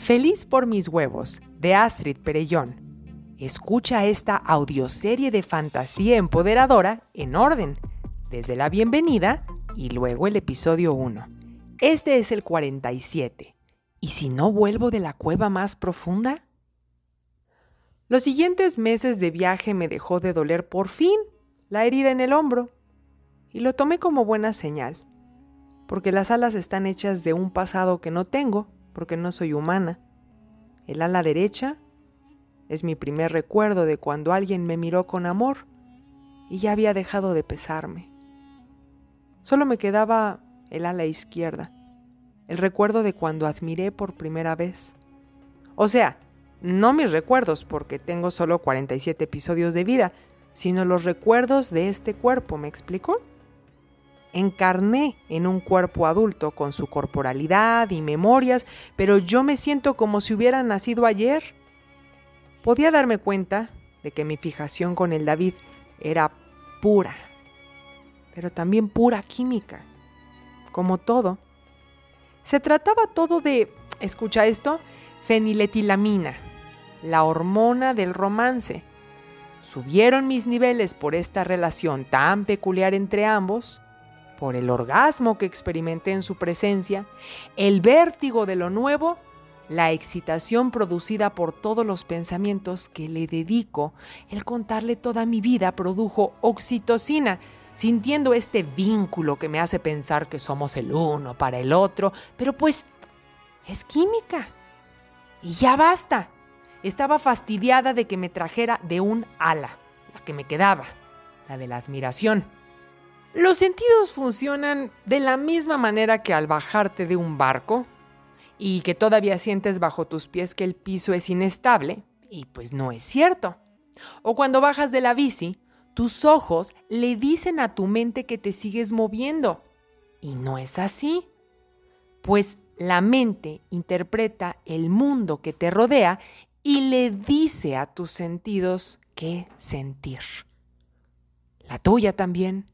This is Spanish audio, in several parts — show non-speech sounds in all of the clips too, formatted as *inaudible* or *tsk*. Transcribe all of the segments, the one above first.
Feliz por mis huevos, de Astrid Perellón. Escucha esta audioserie de fantasía empoderadora en orden, desde la bienvenida y luego el episodio 1. Este es el 47. ¿Y si no vuelvo de la cueva más profunda? Los siguientes meses de viaje me dejó de doler por fin la herida en el hombro y lo tomé como buena señal, porque las alas están hechas de un pasado que no tengo porque no soy humana. El ala derecha es mi primer recuerdo de cuando alguien me miró con amor y ya había dejado de pesarme. Solo me quedaba el ala izquierda, el recuerdo de cuando admiré por primera vez. O sea, no mis recuerdos porque tengo solo 47 episodios de vida, sino los recuerdos de este cuerpo, ¿me explico? Encarné en un cuerpo adulto con su corporalidad y memorias, pero yo me siento como si hubiera nacido ayer. Podía darme cuenta de que mi fijación con el David era pura, pero también pura química, como todo. Se trataba todo de, escucha esto, feniletilamina, la hormona del romance. Subieron mis niveles por esta relación tan peculiar entre ambos por el orgasmo que experimenté en su presencia, el vértigo de lo nuevo, la excitación producida por todos los pensamientos que le dedico, el contarle toda mi vida produjo oxitocina, sintiendo este vínculo que me hace pensar que somos el uno para el otro, pero pues es química. Y ya basta. Estaba fastidiada de que me trajera de un ala, la que me quedaba, la de la admiración. Los sentidos funcionan de la misma manera que al bajarte de un barco y que todavía sientes bajo tus pies que el piso es inestable, y pues no es cierto. O cuando bajas de la bici, tus ojos le dicen a tu mente que te sigues moviendo, y no es así. Pues la mente interpreta el mundo que te rodea y le dice a tus sentidos qué sentir. La tuya también.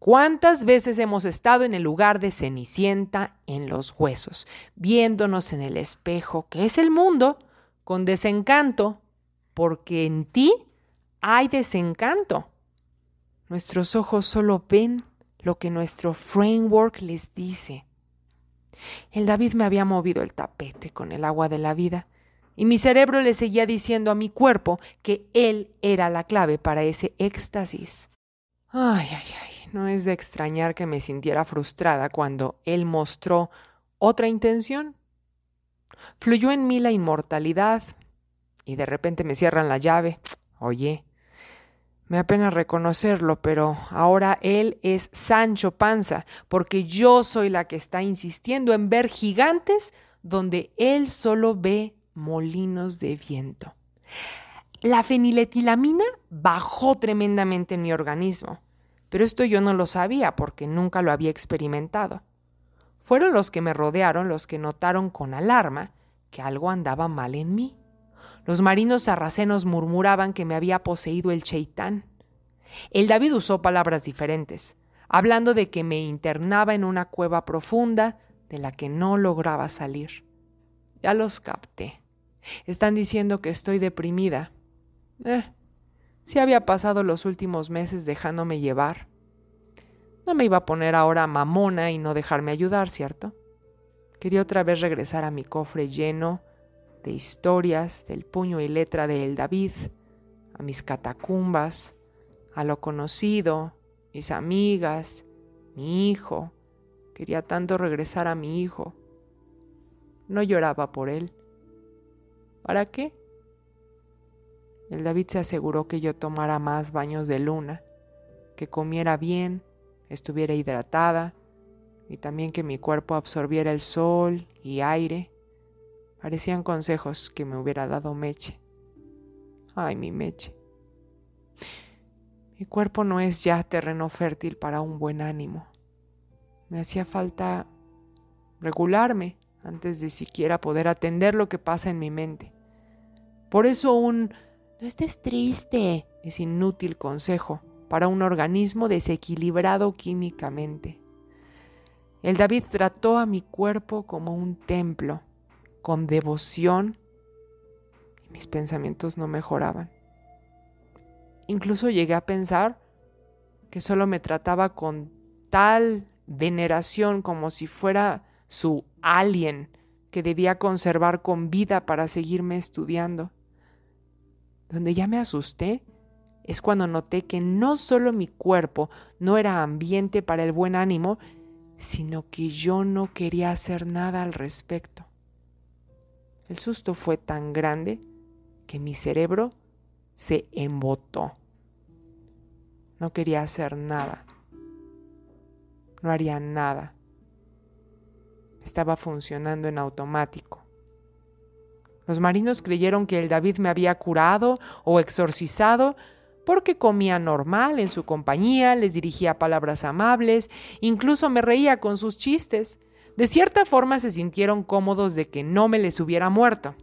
¿Cuántas veces hemos estado en el lugar de Cenicienta en los huesos, viéndonos en el espejo, que es el mundo, con desencanto, porque en ti hay desencanto? Nuestros ojos solo ven lo que nuestro framework les dice. El David me había movido el tapete con el agua de la vida y mi cerebro le seguía diciendo a mi cuerpo que él era la clave para ese éxtasis. Ay, ay, ay. No es de extrañar que me sintiera frustrada cuando él mostró otra intención. Fluyó en mí la inmortalidad y de repente me cierran la llave. *tsk* Oye, me apena reconocerlo, pero ahora él es Sancho Panza, porque yo soy la que está insistiendo en ver gigantes donde él solo ve molinos de viento. La feniletilamina bajó tremendamente en mi organismo. Pero esto yo no lo sabía porque nunca lo había experimentado. Fueron los que me rodearon los que notaron con alarma que algo andaba mal en mí. Los marinos sarracenos murmuraban que me había poseído el cheitán. El David usó palabras diferentes, hablando de que me internaba en una cueva profunda de la que no lograba salir. Ya los capté. Están diciendo que estoy deprimida. Eh, si había pasado los últimos meses dejándome llevar. No me iba a poner ahora mamona y no dejarme ayudar, ¿cierto? Quería otra vez regresar a mi cofre lleno de historias del puño y letra de El David, a mis catacumbas, a lo conocido, mis amigas, mi hijo. Quería tanto regresar a mi hijo. No lloraba por él. ¿Para qué? El David se aseguró que yo tomara más baños de luna, que comiera bien, estuviera hidratada y también que mi cuerpo absorbiera el sol y aire. Parecían consejos que me hubiera dado Meche. Ay, mi Meche. Mi cuerpo no es ya terreno fértil para un buen ánimo. Me hacía falta regularme antes de siquiera poder atender lo que pasa en mi mente. Por eso un no estés triste. Es inútil consejo para un organismo desequilibrado químicamente. El David trató a mi cuerpo como un templo, con devoción y mis pensamientos no mejoraban. Incluso llegué a pensar que solo me trataba con tal veneración como si fuera su alien que debía conservar con vida para seguirme estudiando. Donde ya me asusté es cuando noté que no solo mi cuerpo no era ambiente para el buen ánimo, sino que yo no quería hacer nada al respecto. El susto fue tan grande que mi cerebro se embotó. No quería hacer nada. No haría nada. Estaba funcionando en automático. Los marinos creyeron que el David me había curado o exorcizado porque comía normal en su compañía, les dirigía palabras amables, incluso me reía con sus chistes. De cierta forma se sintieron cómodos de que no me les hubiera muerto.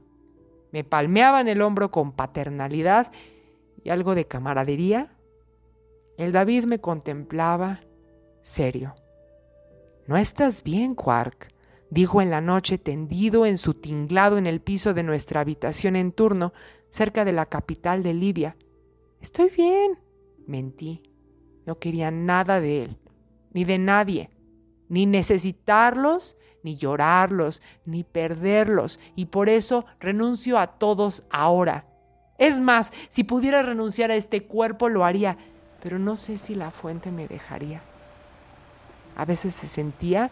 Me palmeaban el hombro con paternalidad y algo de camaradería el David me contemplaba serio. No estás bien, Quark, dijo en la noche tendido en su tinglado en el piso de nuestra habitación en turno, cerca de la capital de Libia. Estoy bien, mentí. No quería nada de él, ni de nadie, ni necesitarlos, ni llorarlos, ni perderlos, y por eso renuncio a todos ahora. Es más, si pudiera renunciar a este cuerpo, lo haría pero no sé si la fuente me dejaría. A veces se sentía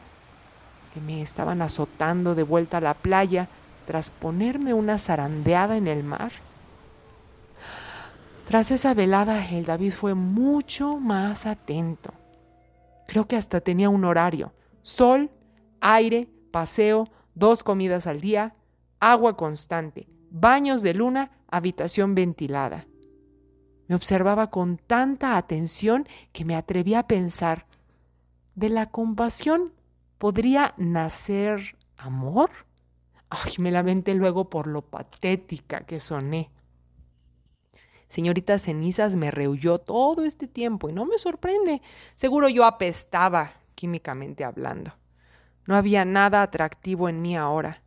que me estaban azotando de vuelta a la playa tras ponerme una zarandeada en el mar. Tras esa velada, el David fue mucho más atento. Creo que hasta tenía un horario. Sol, aire, paseo, dos comidas al día, agua constante, baños de luna, habitación ventilada. Me observaba con tanta atención que me atreví a pensar, ¿de la compasión podría nacer amor? Ay, me lamenté luego por lo patética que soné. Señorita Cenizas me rehuyó todo este tiempo y no me sorprende. Seguro yo apestaba, químicamente hablando. No había nada atractivo en mí ahora.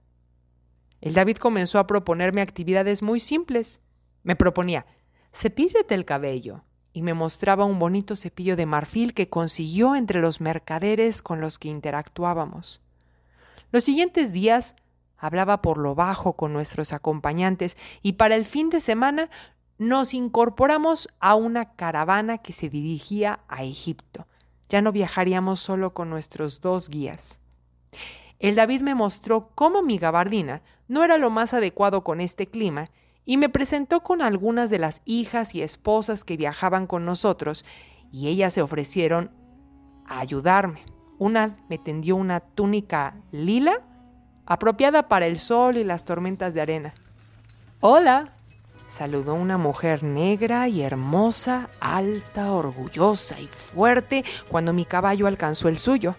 El David comenzó a proponerme actividades muy simples. Me proponía, cepíllate el cabello, y me mostraba un bonito cepillo de marfil que consiguió entre los mercaderes con los que interactuábamos. Los siguientes días hablaba por lo bajo con nuestros acompañantes y para el fin de semana nos incorporamos a una caravana que se dirigía a Egipto. Ya no viajaríamos solo con nuestros dos guías. El David me mostró cómo mi gabardina no era lo más adecuado con este clima y me presentó con algunas de las hijas y esposas que viajaban con nosotros, y ellas se ofrecieron a ayudarme. Una me tendió una túnica lila, apropiada para el sol y las tormentas de arena. Hola, saludó una mujer negra y hermosa, alta, orgullosa y fuerte cuando mi caballo alcanzó el suyo.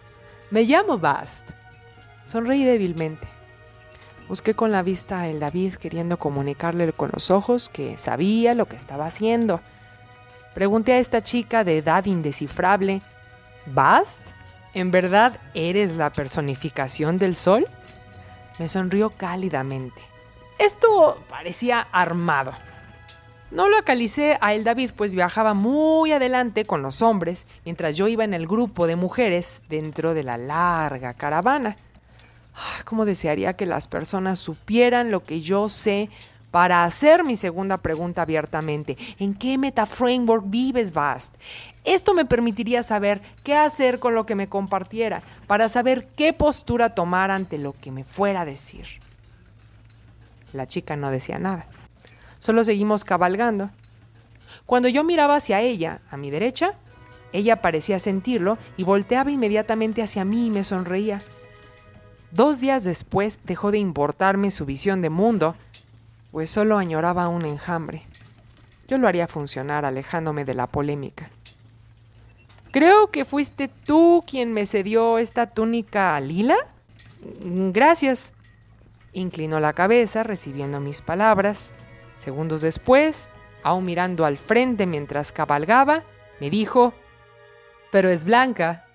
Me llamo Bast. Sonreí débilmente. Busqué con la vista a el David queriendo comunicarle con los ojos que sabía lo que estaba haciendo. Pregunté a esta chica de edad indescifrable, ¿Bast? ¿En verdad eres la personificación del sol? Me sonrió cálidamente. Esto parecía armado. No lo acalicé a el David, pues viajaba muy adelante con los hombres, mientras yo iba en el grupo de mujeres dentro de la larga caravana. ¿Cómo desearía que las personas supieran lo que yo sé para hacer mi segunda pregunta abiertamente? ¿En qué metaframework vives, Bast? Esto me permitiría saber qué hacer con lo que me compartiera, para saber qué postura tomar ante lo que me fuera a decir. La chica no decía nada. Solo seguimos cabalgando. Cuando yo miraba hacia ella, a mi derecha, ella parecía sentirlo y volteaba inmediatamente hacia mí y me sonreía. Dos días después dejó de importarme su visión de mundo, pues solo añoraba un enjambre. Yo lo haría funcionar alejándome de la polémica. Creo que fuiste tú quien me cedió esta túnica lila. Gracias. Inclinó la cabeza recibiendo mis palabras. Segundos después, aún mirando al frente mientras cabalgaba, me dijo, pero es blanca.